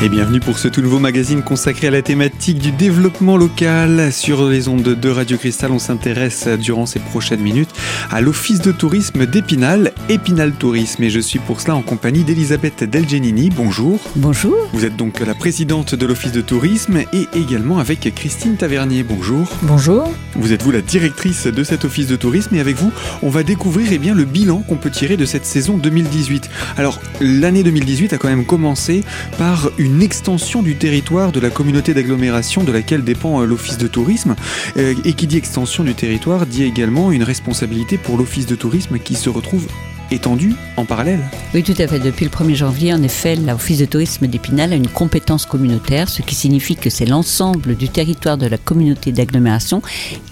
Et bienvenue pour ce tout nouveau magazine consacré à la thématique du développement local. Sur les ondes de Radio Cristal, on s'intéresse durant ces prochaines minutes à l'office de tourisme d'Épinal, Épinal Tourisme. Et je suis pour cela en compagnie d'Elisabeth Delgenini. Bonjour. Bonjour. Vous êtes donc la présidente de l'office de tourisme et également avec Christine Tavernier. Bonjour. Bonjour. Vous êtes vous la directrice de cet office de tourisme et avec vous, on va découvrir eh bien, le bilan qu'on peut tirer de cette saison 2018. Alors, l'année 2018 a quand même commencé par une une extension du territoire de la communauté d'agglomération de laquelle dépend euh, l'office de tourisme. Euh, et qui dit extension du territoire dit également une responsabilité pour l'office de tourisme qui se retrouve étendue en parallèle. Oui, tout à fait. Depuis le 1er janvier, en effet, l'Office de tourisme d'Épinal a une compétence communautaire, ce qui signifie que c'est l'ensemble du territoire de la communauté d'agglomération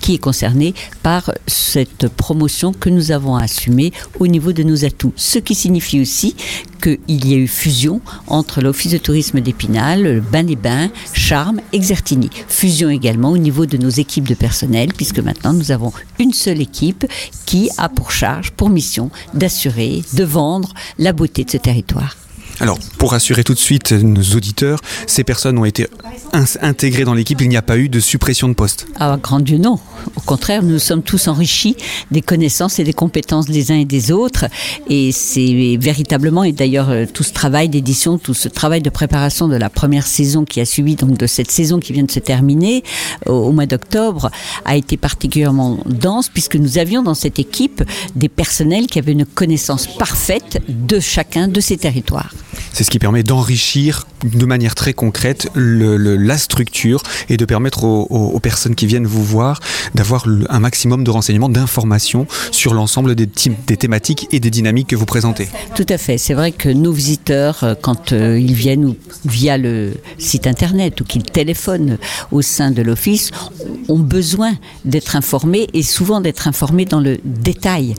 qui est concerné par cette promotion que nous avons assumée au niveau de nos atouts. Ce qui signifie aussi qu'il y a eu fusion entre l'Office de tourisme d'Épinal, Bain-les-Bains, Charmes, Exertigny. Fusion également au niveau de nos équipes de personnel, puisque maintenant nous avons une seule équipe qui a pour charge, pour mission, d'assurer, de vendre la beauté de ce territoire. Alors, pour rassurer tout de suite nos auditeurs, ces personnes ont été intégrées dans l'équipe, il n'y a pas eu de suppression de poste Ah, grand Dieu, non. Au contraire, nous sommes tous enrichis des connaissances et des compétences des uns et des autres. Et c'est véritablement, et d'ailleurs, euh, tout ce travail d'édition, tout ce travail de préparation de la première saison qui a suivi, donc de cette saison qui vient de se terminer au, mois d'octobre, a été particulièrement dense puisque nous avions dans cette équipe des personnels qui avaient une connaissance parfaite de chacun de ces territoires. C'est ce qui permet d'enrichir de manière très concrète la structure et de permettre aux, personnes qui viennent vous voir d'avoir un maximum de renseignements, d'informations sur l'ensemble des, des, thématiques et des dynamiques que vous présentez. Tout à fait. C'est vrai que nos visiteurs, euh, quand euh, ils viennent via le site internet ou qu'ils téléphonent au sein de l'office, ont besoin d'être informés et souvent d'être informés dans le détail.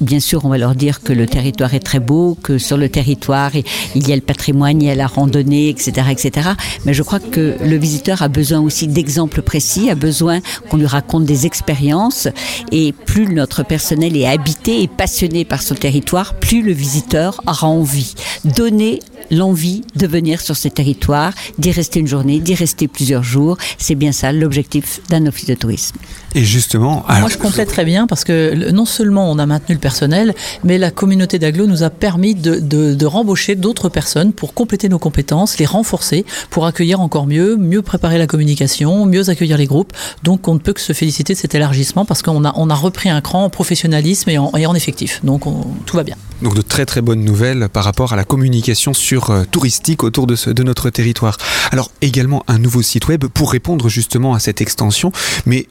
Bien sûr, on va leur dire que le territoire est très beau, que sur le territoire, il y a le patrimoine, il y a la randonnée, etc., etc. Mais je crois que le visiteur a besoin aussi d'exemples précis, a besoin qu'on lui raconte des expériences. Et plus notre personnel est habité et passionné par son territoire, plus le visiteur aura envie. Donner l'envie de venir sur ces territoires, d'y rester une journée, d'y rester plusieurs jours. C'est bien ça l'objectif d'un office de tourisme. Et justement, moi je complète très bien parce que non seulement on a maintenu le personnel, mais la communauté d'agglo nous a permis de, de, de rembaucher d'autres personnes pour compléter nos compétences, les renforcer, pour accueillir encore mieux, mieux préparer la communication, mieux accueillir les groupes. Donc on ne peut que se féliciter de cet élargissement parce qu'on a, on a repris un cran en professionnalisme et en, effectif. Donc tout va bien. Très très bonnes nouvelles par rapport à la communication sur euh, touristique autour de, notre territoire. Alors également un nouveau site web pour répondre justement à cette extension, mais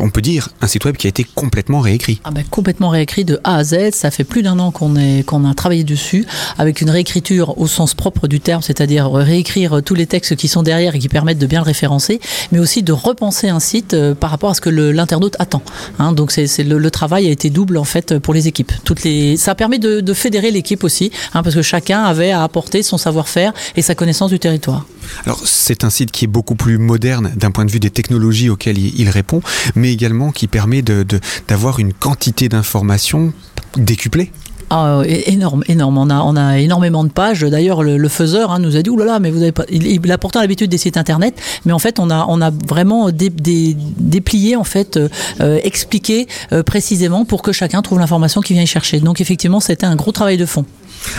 on peut dire un site web qui a été complètement réécrit. Ah ben, complètement réécrit de A à Z. Ça fait plus d'un an qu'on est qu'on a travaillé dessus avec une réécriture au sens propre du terme, c'est-à-dire réécrire tous les textes qui sont derrière et qui permettent de bien le référencer, mais aussi de repenser un site euh, par rapport à ce que l'internaute attend. Hein. donc c'est le, le, travail a été double en fait pour les équipes. Ça permet de, de fédérer l'équipe aussi, hein, parce que chacun avait à apporter son savoir-faire et sa connaissance du territoire. Alors c'est un site qui est beaucoup plus moderne d'un point de vue des technologies auxquelles il, répond, mais également qui permet d'avoir une quantité d'informations décuplée. Ah, énorme, énorme. On a, on a énormément de pages. D'ailleurs, le, faiseur hein, nous a dit là, mais vous avez pas. Il, a pourtant l'habitude des sites internet, mais en fait, on a, on a vraiment déplié, en fait, euh, expliqué euh, précisément pour que chacun trouve l'information qu'il vient y chercher. Donc, effectivement, c'était un gros travail de fond.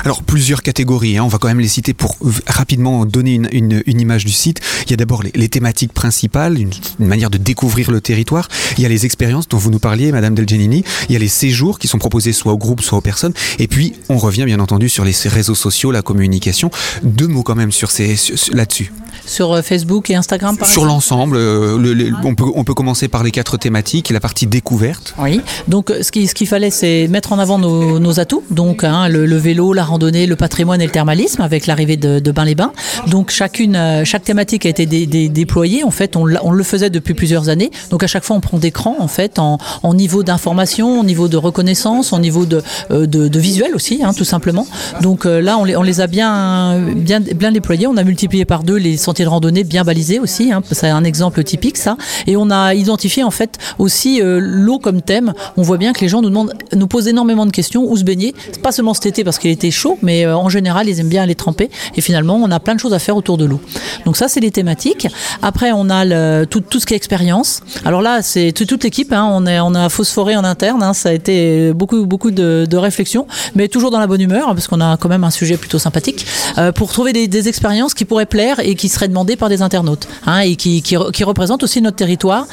Alors plusieurs catégories, hein. on va quand même les citer pour rapidement donner une, image du site. Il y a d'abord les, thématiques principales, une, manière de découvrir le territoire. Il y a les expériences dont vous nous parliez, Madame Del Genini. Il y a les séjours qui sont proposés soit au groupe, soit aux personnes. Et puis on revient bien entendu sur les réseaux sociaux, la communication. Deux mots quand même sur ces là-dessus. Sur euh, Facebook et Instagram par Sur l'ensemble, euh, on, peut, on peut commencer par les quatre thématiques, la partie découverte. Oui, donc ce qu'il ce qu'il fallait c'est mettre en avant nos, nos atouts, donc hein, le, le vélo, la randonnée, le patrimoine et le thermalisme avec l'arrivée de, de Bain-les-Bains. Donc chacune, euh, chaque thématique a été déployée. En fait, on, le faisait depuis plusieurs années. Donc à chaque fois, on prend des crans en fait en, niveau d'information, en niveau de reconnaissance, en niveau de, euh, visuel aussi, hein, tout simplement. Donc euh, là, on les, on les a bien, bien, bien déployés. On a multiplié par deux les sentiers de randonnée bien balisés aussi. Hein. C'est un exemple typique ça. Et on a identifié en fait aussi l'eau comme thème. On voit bien que les gens nous demandent, nous posent énormément de questions où se baigner? Pas seulement cet été parce qu'il l'été chaud, mais euh, en général, ils aiment bien aller tremper. Et finalement, on a plein de choses à faire autour de l'eau. Donc ça, c'est les thématiques. Après, on a tout, ce qui est expérience. Alors là, c'est toute l'équipe. Hein, on, on a phosphoré en interne. Hein, ça a été beaucoup, beaucoup de, de réflexion, mais toujours dans la bonne humeur, hein, parce qu'on a quand même un sujet plutôt sympathique, euh, pour trouver des, expériences qui pourraient plaire et qui seraient demandées par des internautes, et qui représentent aussi notre territoire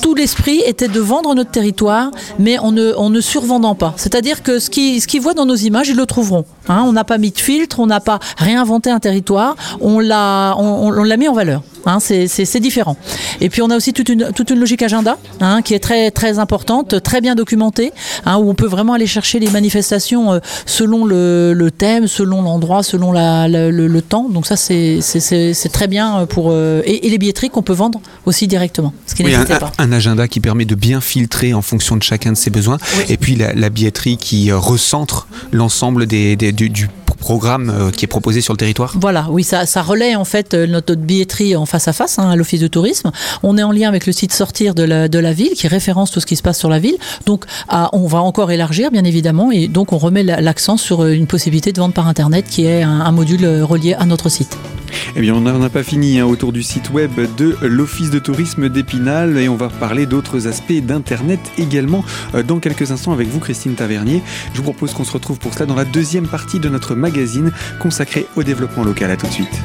tout l'esprit était de vendre notre territoire, mais en ne, en ne survendant pas. C'est-à-dire que ce qu'ils ce voient dans nos images, ils le trouveront. Hein, on n'a pas mis de filtre, on n'a pas réinventé un territoire, on l'a on, on l'a mis en valeur. Hein, c'est différent. Et puis on a aussi toute une, toute une logique agenda hein, qui est très, très importante, très bien documentée, hein, où on peut vraiment aller chercher les manifestations euh, selon le, le, thème, selon l'endroit, selon la, la, le, le, temps. Donc ça, c'est très bien pour... Euh, et, et, les billetteries qu'on peut vendre aussi directement. Ce qui oui, un, pas. un, agenda qui permet de bien filtrer en fonction de chacun de ses besoins. Oui. Et puis la, la billetterie qui euh, recentre l'ensemble des, des, du, du programme euh, qui est proposé sur le territoire? Voilà, oui, ça, ça relaie en fait euh, notre billetterie en face à face hein, à l'Office de tourisme. On est en lien avec le site Sortir de la, de la ville qui référence tout ce qui se passe sur la ville. Donc à, on va encore élargir bien évidemment et donc on remet l'accent sur euh, une possibilité de vente par Internet qui est un, un module relié à notre site. Eh bien, on n'a pas fini hein, autour du site web de l'Office de tourisme d'Épinal et on va parler d'autres aspects d'Internet également dans quelques instants avec vous, Christine Tavernier. Je vous propose qu'on se retrouve pour cela dans la deuxième partie de notre magazine consacré au développement local. À tout de suite.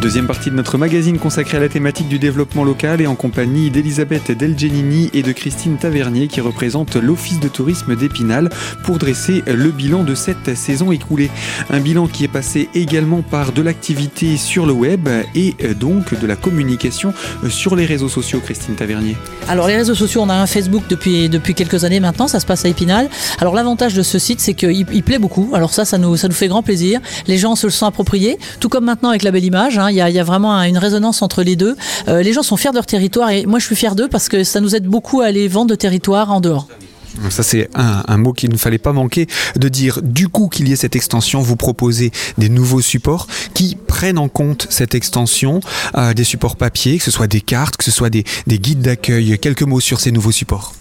Deuxième partie de notre magazine consacrée à la thématique du développement local et en compagnie d'Elisabeth Delgenini et de Christine Tavernier qui représentent l'Office de tourisme d'Épinal pour dresser le bilan de cette saison écoulée. Un bilan qui est passé également par de l'activité sur le web et donc de la communication sur les réseaux sociaux, Christine Tavernier. Alors les réseaux sociaux, on a un Facebook depuis, depuis quelques années maintenant, ça se passe à Épinal. Alors l'avantage de ce site, c'est qu'il il plaît beaucoup. Alors ça, ça nous, ça nous fait grand plaisir. Les gens se le sont appropriés, tout comme maintenant avec la belle image. Hein, il y, a, vraiment une résonance entre les deux. Euh, les gens sont fiers de leur territoire et moi je suis fier d'eux parce que ça nous aide beaucoup à aller vendre de territoire en dehors. Ça, c'est un, mot qu'il ne fallait pas manquer de dire. Du coup, qu'il y ait cette extension, vous proposez des nouveaux supports qui prennent en compte cette extension, euh, des supports papier, que ce soit des cartes, que ce soit des guides d'accueil. Quelques mots sur ces nouveaux supports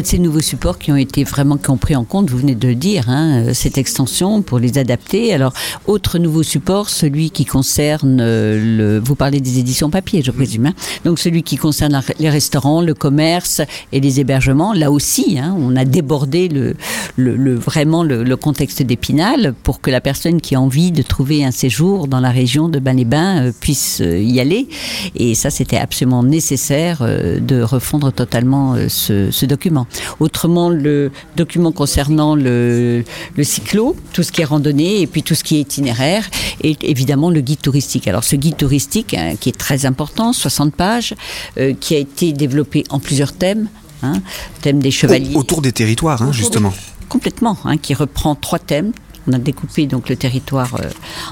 de ces nouveaux supports qui ont été vraiment qui ont pris en compte, vous venez de le dire, hein, cette extension pour les adapter. Alors, autre nouveau support, celui qui concerne le. Vous parlez des éditions papier, je présume. Hein, donc, celui qui concerne les restaurants, le commerce et les hébergements. Là aussi, hein, on a débordé le, le, le vraiment le, le contexte d'Épinal pour que la personne qui a envie de trouver un séjour dans la région de Bain-les-Bains euh, puisse euh, y aller. Et ça, c'était absolument nécessaire euh, de refondre totalement ce, ce document. Autrement, le document concernant le, le, cyclo, tout ce qui est randonnée et puis tout ce qui est itinéraire, et évidemment le guide touristique. Alors ce guide touristique, hein, qui est très important, 60 pages, euh, qui a été développé en plusieurs thèmes. Hein, thème des chevaliers. Autour des territoires, hein, Autour justement. Complètement, qui reprend trois thèmes on a découpé donc le territoire euh,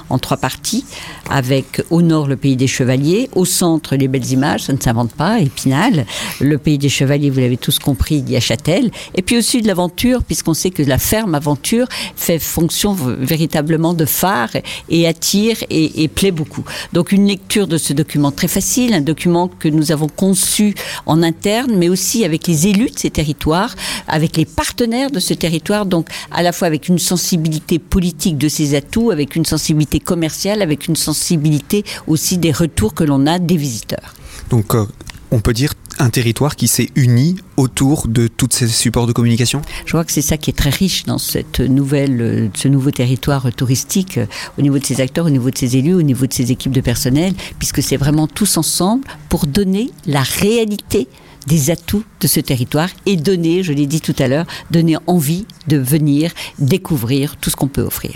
en trois parties, avec au nord le pays des Chevaliers, au centre les belles images, ça ne s'invente pas, Épinal, le pays des Chevaliers, vous l'avez tous compris, il y a Châtel, et puis au sud l'aventure, puisqu'on sait que la ferme aventure fait fonction véritablement de phare et attire et, et, plaît beaucoup. Donc une lecture de ce document très facile, un document que nous avons conçu en interne, mais aussi avec les élus de ces territoires, avec les partenaires de ce territoire, donc à la fois avec une sensibilité politique de ses atouts, avec une sensibilité commerciale, avec une sensibilité aussi des retours que l'on a des visiteurs. Donc euh, on peut dire un territoire qui s'est uni autour de tous ces supports de communication? Je crois que c'est ça qui est très riche dans cette nouvelle, ce nouveau territoire touristique, au niveau de ses acteurs, au niveau de ses élus, au niveau de ses équipes de personnel, puisque c'est vraiment tous ensemble pour donner la réalité des atouts de ce territoire et donner, je l'ai dit tout à l'heure, donner envie de venir découvrir tout ce qu'on peut offrir.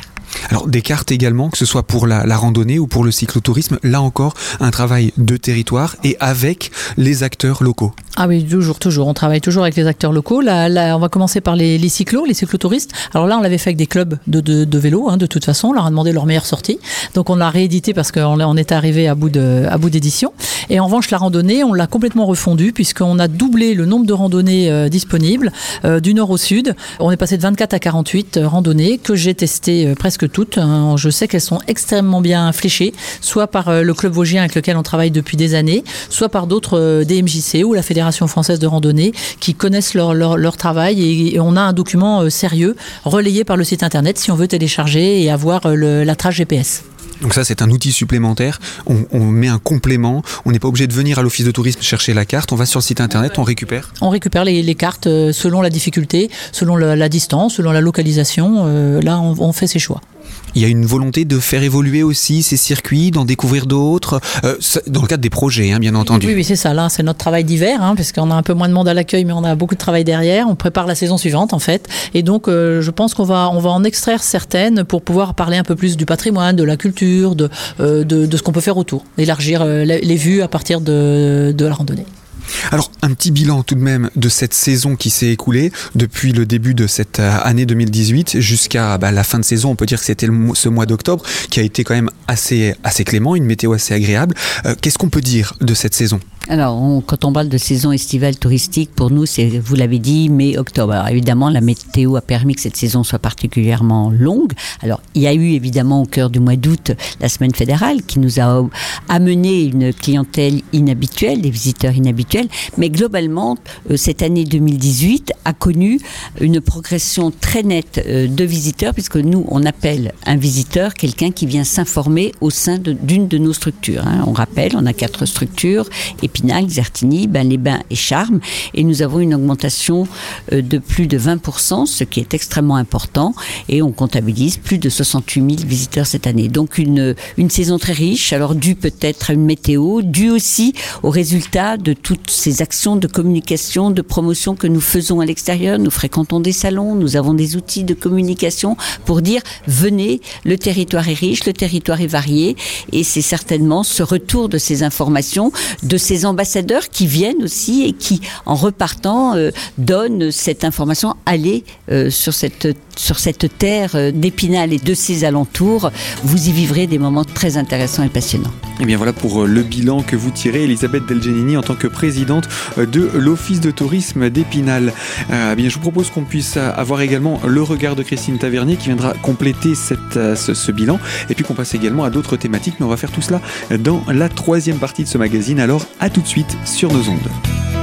Alors des cartes également, que ce soit pour la, la, randonnée ou pour le cyclotourisme, là encore un travail de territoire et avec les acteurs locaux. Ah oui, toujours, toujours. On travaille toujours avec les acteurs locaux. Là, là on va commencer par les, les, cyclos, les cyclotouristes. Alors là, on l'avait fait avec des clubs de, de, de vélo, hein, de toute façon. On leur a demandé leur meilleure sortie. Donc on l'a réédité parce qu'on on est arrivé à bout de, à bout d'édition. Et en revanche, la randonnée, on l'a complètement refondue puisqu'on a doublé le nombre de randonnées euh, disponibles euh, du nord au sud. On est passé de 24 à 48 euh, randonnées que j'ai testées presque toutes. Hein. Je sais qu'elles sont extrêmement bien fléchées, soit par le club vosgien avec lequel on travaille depuis des années, soit par d'autres DMJC ou la Fédération française de randonnée qui connaissent leur, leur, travail et, on a un document sérieux relayé par le site internet si on veut télécharger et avoir la trace GPS. Donc ça, c'est un outil supplémentaire. On, on, met un complément. On n'est pas obligé de venir à l'office de tourisme chercher la carte. On va sur le site internet, on récupère. On récupère les, les cartes euh, selon la difficulté, selon la, la, distance, selon la localisation. Euh, là, on, on fait ses choix. Il y a une volonté de faire évoluer aussi ces circuits, d'en découvrir d'autres, euh, dans le cadre des projets, hein, bien entendu. Oui, oui c'est ça. Là, c'est notre travail d'hiver, hein, parce qu'on a un peu moins de monde à l'accueil, mais on a beaucoup de travail derrière. On prépare la saison suivante, en fait. Et donc, euh, je pense qu'on va, on va en extraire certaines pour pouvoir parler un peu plus du patrimoine, de la culture, de, euh, de, de ce qu'on peut faire autour, élargir euh, les vues à partir de, de la randonnée. Alors, un petit bilan tout de même de cette saison qui s'est écoulée depuis le début de cette euh, année 2018 jusqu'à bah, la fin de saison. On peut dire que c'était ce mois d'octobre qui a été quand même assez, assez clément, une météo assez agréable. Euh, Qu'est-ce qu'on peut dire de cette saison? Alors, on, quand on parle de saison estivale touristique, pour nous, c'est, vous l'avez dit, mai-octobre. Alors, évidemment, la météo a permis que cette saison soit particulièrement longue. Alors, il y a eu évidemment au cœur du mois d'août la semaine fédérale qui nous a amené une clientèle inhabituelle, des visiteurs inhabituels. Mais globalement, euh, cette année 2018 a connu une progression très nette euh, de visiteurs, puisque nous, on appelle un visiteur quelqu'un qui vient s'informer au sein d'une de nos structures. Hein. On rappelle, on a quatre structures. Et Épinal, Xertigny, ben les Bains et Charmes. Et nous avons une augmentation euh, de plus de 20%, ce qui est extrêmement important. Et on comptabilise plus de 68 000 visiteurs cette année. Donc une, une saison très riche, alors due peut-être à une météo, due aussi au résultat de toutes ces actions de communication, de promotion que nous faisons à l'extérieur. Nous fréquentons des salons, nous avons des outils de communication pour dire venez, le territoire est riche, le territoire est varié. Et c'est certainement ce retour de ces informations, de ces ambassadeurs qui viennent aussi et qui, en repartant, euh, donnent cette information. Allez euh, sur cette sur cette terre euh, d'Épinal et de ses alentours, vous y vivrez des moments très intéressants et passionnants. Et eh bien voilà pour le bilan que vous tirez, Elisabeth Delgenini, en tant que présidente de l'Office de tourisme d'Épinal. Euh, bien, je vous propose qu'on puisse avoir également le regard de Christine Tavernier qui viendra compléter ce, ce bilan et puis qu'on passe également à d'autres thématiques. Mais on va faire tout cela dans la troisième partie de ce magazine. Alors à tout de suite sur nos ondes.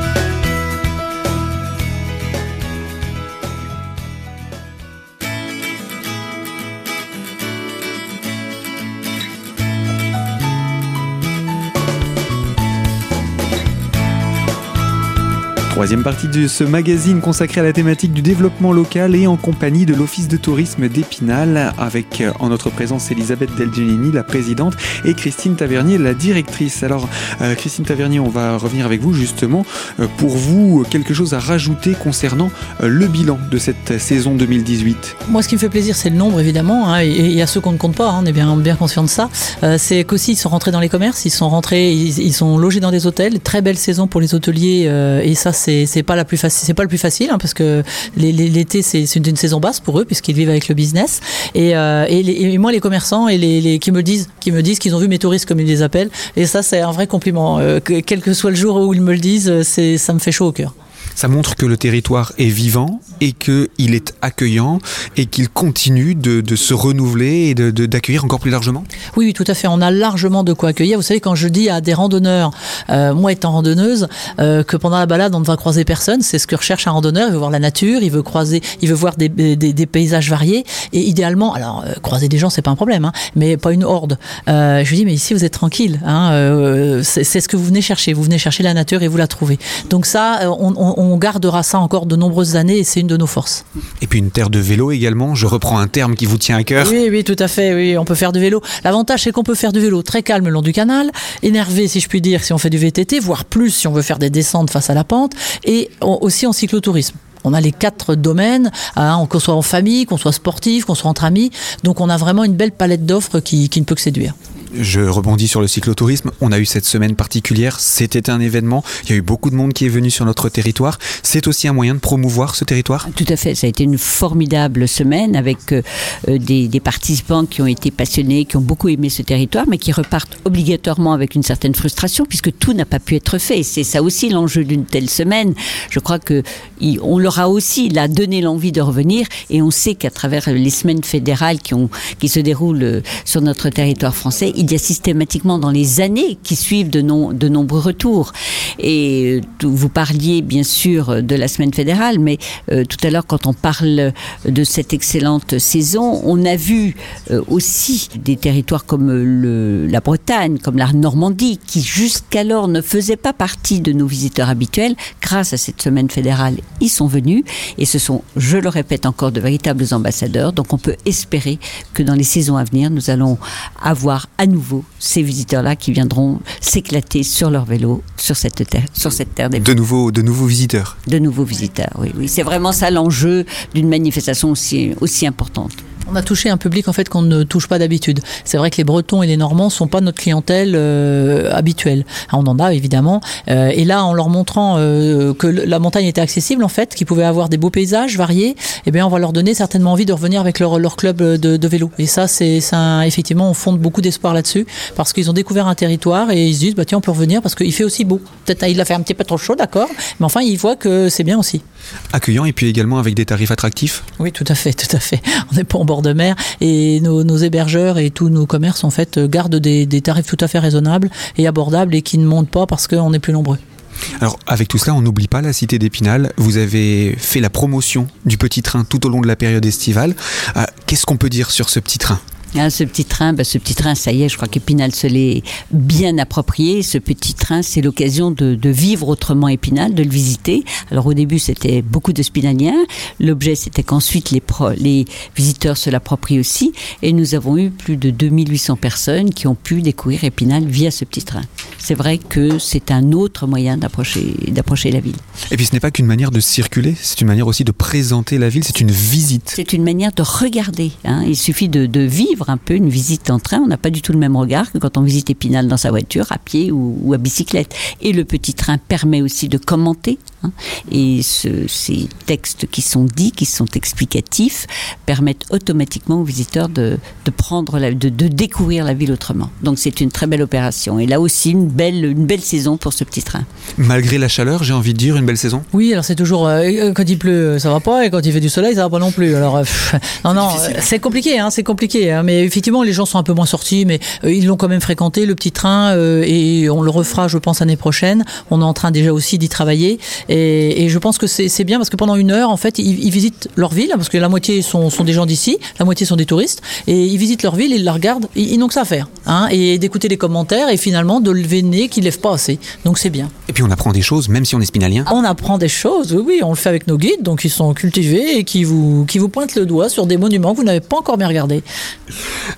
Troisième partie de ce magazine consacré à la thématique du développement local et en compagnie de l'Office de tourisme d'Épinal, avec en notre présence Elisabeth Delgenini, la présidente, et Christine Tavernier, la directrice. Alors, euh, Christine Tavernier, on va revenir avec vous justement euh, pour vous quelque chose à rajouter concernant euh, le bilan de cette saison 2018. Moi, ce qui me fait plaisir, c'est le nombre évidemment, hein, et il y a ceux qu'on ne compte pas. Hein, on est bien bien conscient de ça. Euh, c'est qu'aussi ils sont rentrés dans les commerces, ils sont rentrés, ils, sont logés dans des hôtels. Très belle saison pour les hôteliers, euh, et ça c'est pas la plus facile, c'est pas le plus facile hein, parce que l'été c'est une, saison basse pour eux puisqu'ils vivent avec le business. Et, euh, et, et, moi les commerçants et les, les, qui me disent, qui me disent qu'ils ont vu mes touristes comme ils les appellent. Et ça c'est un vrai compliment. Euh, que, quel que soit le jour où ils me le disent, c'est ça me fait chaud au cœur. Ça montre que le territoire est vivant et qu'il est accueillant et qu'il continue de, se renouveler et d'accueillir encore plus largement oui, tout à fait. On a largement de quoi accueillir. Vous savez, quand je dis à des randonneurs, euh, moi étant randonneuse, euh, que pendant la balade, on ne va croiser personne, c'est ce que recherche un randonneur. Il veut voir la nature, il veut croiser, il veut voir des, des, paysages variés. Et idéalement, alors, euh, croiser des gens, c'est pas un problème, hein, mais pas une horde. je lui dis, mais ici, vous êtes tranquille. Hein, c'est ce que vous venez chercher. Vous venez chercher la nature et vous la trouvez. Donc ça, on, on gardera ça encore de nombreuses années et c'est une de nos forces. Et puis une terre de vélo également, je reprends un terme qui vous tient à cœur. Oui, oui, tout à fait, oui, on peut faire du vélo. L'avantage c'est qu'on peut faire du vélo très calme le long du canal, énervé si je puis dire si on fait du VTT, voire plus si on veut faire des descentes face à la pente, et aussi en cyclotourisme On a les quatre domaines, hein, qu'on soit en famille, qu'on soit sportif, qu'on soit entre amis. Donc on a vraiment une belle palette d'offres qui, qui ne peut que séduire. Je rebondis sur le cyclotourisme. On a eu cette semaine particulière. C'était un événement. Il y a eu beaucoup de monde qui est venu sur notre territoire. C'est aussi un moyen de promouvoir ce territoire? Tout à fait. Ça a été une formidable semaine avec euh, des, des, participants qui ont été passionnés, qui ont beaucoup aimé ce territoire, mais qui repartent obligatoirement avec une certaine frustration puisque tout n'a pas pu être fait. C'est ça aussi l'enjeu d'une telle semaine. Je crois que on leur a aussi là donné l'envie de revenir et on sait qu'à travers les semaines fédérales qui, se déroulent sur notre territoire français, il y a systématiquement dans les années qui suivent de, nombreux retours. Et euh, vous parliez bien sûr de la semaine fédérale, mais euh, tout à l'heure quand on parle de cette excellente saison, on a vu euh, aussi des territoires comme la Bretagne, comme la Normandie, qui jusqu'alors ne faisaient pas partie de nos visiteurs habituels. Grâce à cette semaine fédérale, ils sont venus et ce sont, je le répète encore, de véritables ambassadeurs. Donc on peut espérer que dans les saisons à venir, nous allons avoir à nouveau ces visiteurs-là qui viendront s'éclater sur leur vélo sur cette terre, sur cette terre des de nouveaux, de nouveaux visiteurs. De nouveaux visiteurs, oui, oui. C'est vraiment ça l'enjeu d'une manifestation aussi, aussi importante. On a touché un public en fait qu'on ne touche pas d'habitude. C'est vrai que les Bretons et les Normands sont pas notre clientèle euh, habituelle. On en a évidemment. Euh, et là, en leur montrant euh, que la montagne était accessible en fait, qu'ils pouvaient avoir des beaux paysages variés, eh bien, on va leur donner certainement envie de revenir avec leur, leur club de, de vélo. Et ça, c'est effectivement, on fonde beaucoup d'espoir là-dessus parce qu'ils ont découvert un territoire et ils se disent bah tiens, on peut revenir parce qu'il fait aussi beau. Peut-être il a fait un petit peu trop chaud, d'accord, mais enfin, ils voient que c'est bien aussi. Accueillant et puis également avec des tarifs attractifs. Oui, tout à fait, tout à fait. On n'est pas en bord de mer et nos, nos, hébergeurs et tous nos commerces en fait gardent des, des tarifs tout à fait raisonnables et abordables et qui ne montent pas parce qu'on est plus nombreux. Alors, avec tout cela, on n'oublie pas la cité d'Épinal. Vous avez fait la promotion du petit train tout au long de la période estivale. Euh, Qu'est-ce qu'on peut dire sur ce petit train? Ah, ce petit train, bah, ce petit train, ça y est, je crois qu'Épinal se l'est bien approprié. Ce petit train, c'est l'occasion de, de, vivre autrement Épinal, de le visiter. Alors au début, c'était beaucoup de spinaliens. L'objet, c'était qu'ensuite les, les visiteurs se l'approprient aussi. Et nous avons eu plus de 2800 personnes qui ont pu découvrir Épinal via ce petit train. C'est vrai que c'est un autre moyen d'approcher la ville. Et puis ce n'est pas qu'une manière de circuler, c'est une manière aussi de présenter la ville, c'est une visite. C'est une manière de regarder. Hein. Il suffit de, de vivre un peu une visite en train. On n'a pas du tout le même regard que quand on visite Épinal dans sa voiture, à pied ou, ou à bicyclette. Et le petit train permet aussi de commenter. Hein. Et ce, ces textes qui sont dits, qui sont explicatifs, permettent automatiquement aux visiteurs de, de prendre, la, de, de, découvrir la ville autrement. Donc c'est une très belle opération. Et là aussi, une belle, une belle saison pour ce petit train. Malgré la chaleur, j'ai envie de dire, une belle saison? Oui, alors c'est toujours. Euh, quand il pleut, ça va pas. Et quand il fait du soleil, ça va pas non plus. Alors, euh, non, non, c'est compliqué, hein, c'est compliqué. Hein, mais effectivement, les gens sont un peu moins sortis, mais euh, ils l'ont quand même fréquenté, le petit train, euh, et on le refera, je pense, l'année prochaine. On est en train déjà aussi d'y travailler. Et, je pense que c'est bien parce que pendant une heure, en fait, ils, visitent leur ville, parce que la moitié sont, sont des gens d'ici, la moitié sont des touristes, et ils visitent leur ville, ils la regardent, ils, ils n'ont que ça à faire. Hein, et d'écouter les commentaires, et finalement de lever le nez qu'ils ne lèvent pas assez. Donc c'est bien. Et puis on apprend des choses, même si on est spinalien On apprend des choses, oui, oui, on le fait avec nos guides, donc ils sont cultivés et qui vous, qui vous pointent le doigt sur des monuments que vous n'avez pas encore bien regardés.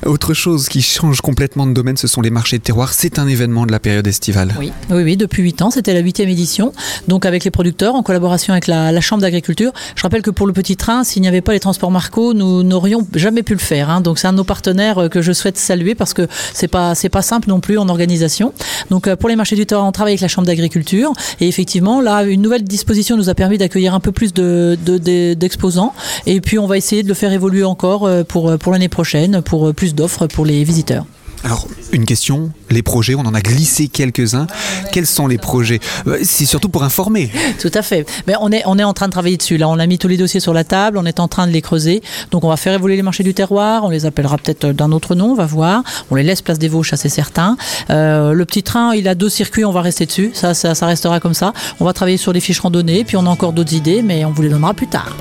Autre chose qui change complètement de domaine, ce sont les marchés de terroir. C'est un événement de la période estivale. Oui, oui, oui depuis 8 ans, c'était la huitième édition. Donc avec les producteurs, en collaboration avec la, la Chambre d'agriculture. Je rappelle que pour le petit train, s'il n'y avait pas les transports Marco, nous n'aurions jamais pu le faire. Hein. Donc c'est un de nos partenaires que je souhaite saluer parce que c'est pas c'est pas simple non plus en organisation. Donc pour les marchés du terroir, on travaille avec la Chambre d'agriculture et effectivement là, une nouvelle disposition nous a permis d'accueillir un peu plus de d'exposants de, de, et puis on va essayer de le faire évoluer encore pour pour l'année prochaine pour plus d'offres pour les visiteurs. Alors, une question, les projets, on en a glissé quelques-uns. Quels sont les projets C'est surtout pour informer. Tout à fait. Mais on, est, on est en train de travailler dessus. Là, on a mis tous les dossiers sur la table, on est en train de les creuser. Donc, on va faire évoluer les marchés du terroir, on les appellera peut-être d'un autre nom, on va voir. On les laisse place des Vosges, ça c'est certain. Euh, le petit train, il a deux circuits, on va rester dessus. Ça, ça, ça restera comme ça. On va travailler sur les fiches randonnées, puis on a encore d'autres idées, mais on vous les donnera plus tard.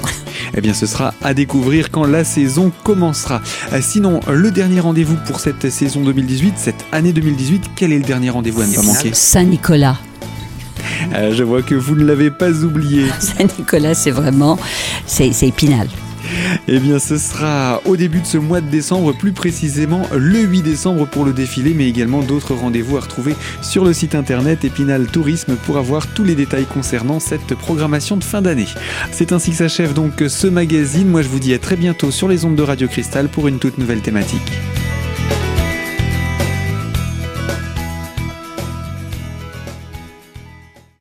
Eh bien, ce sera à découvrir quand la saison commencera. Sinon, le dernier rendez-vous pour cette saison 2018, cette année 2018, quel est le dernier rendez-vous à ne pas manquer Saint-Nicolas. Euh, je vois que vous ne l'avez pas oublié. Saint-Nicolas, c'est vraiment, c'est Épinal. Eh bien, ce sera au début de ce mois de décembre, plus précisément le 8 décembre pour le défilé, mais également d'autres rendez-vous à retrouver sur le site internet Épinal Tourisme pour avoir tous les détails concernant cette programmation de fin d'année. C'est ainsi que s'achève donc ce magazine. Moi, je vous dis à très bientôt sur les ondes de Radio Cristal pour une toute nouvelle thématique.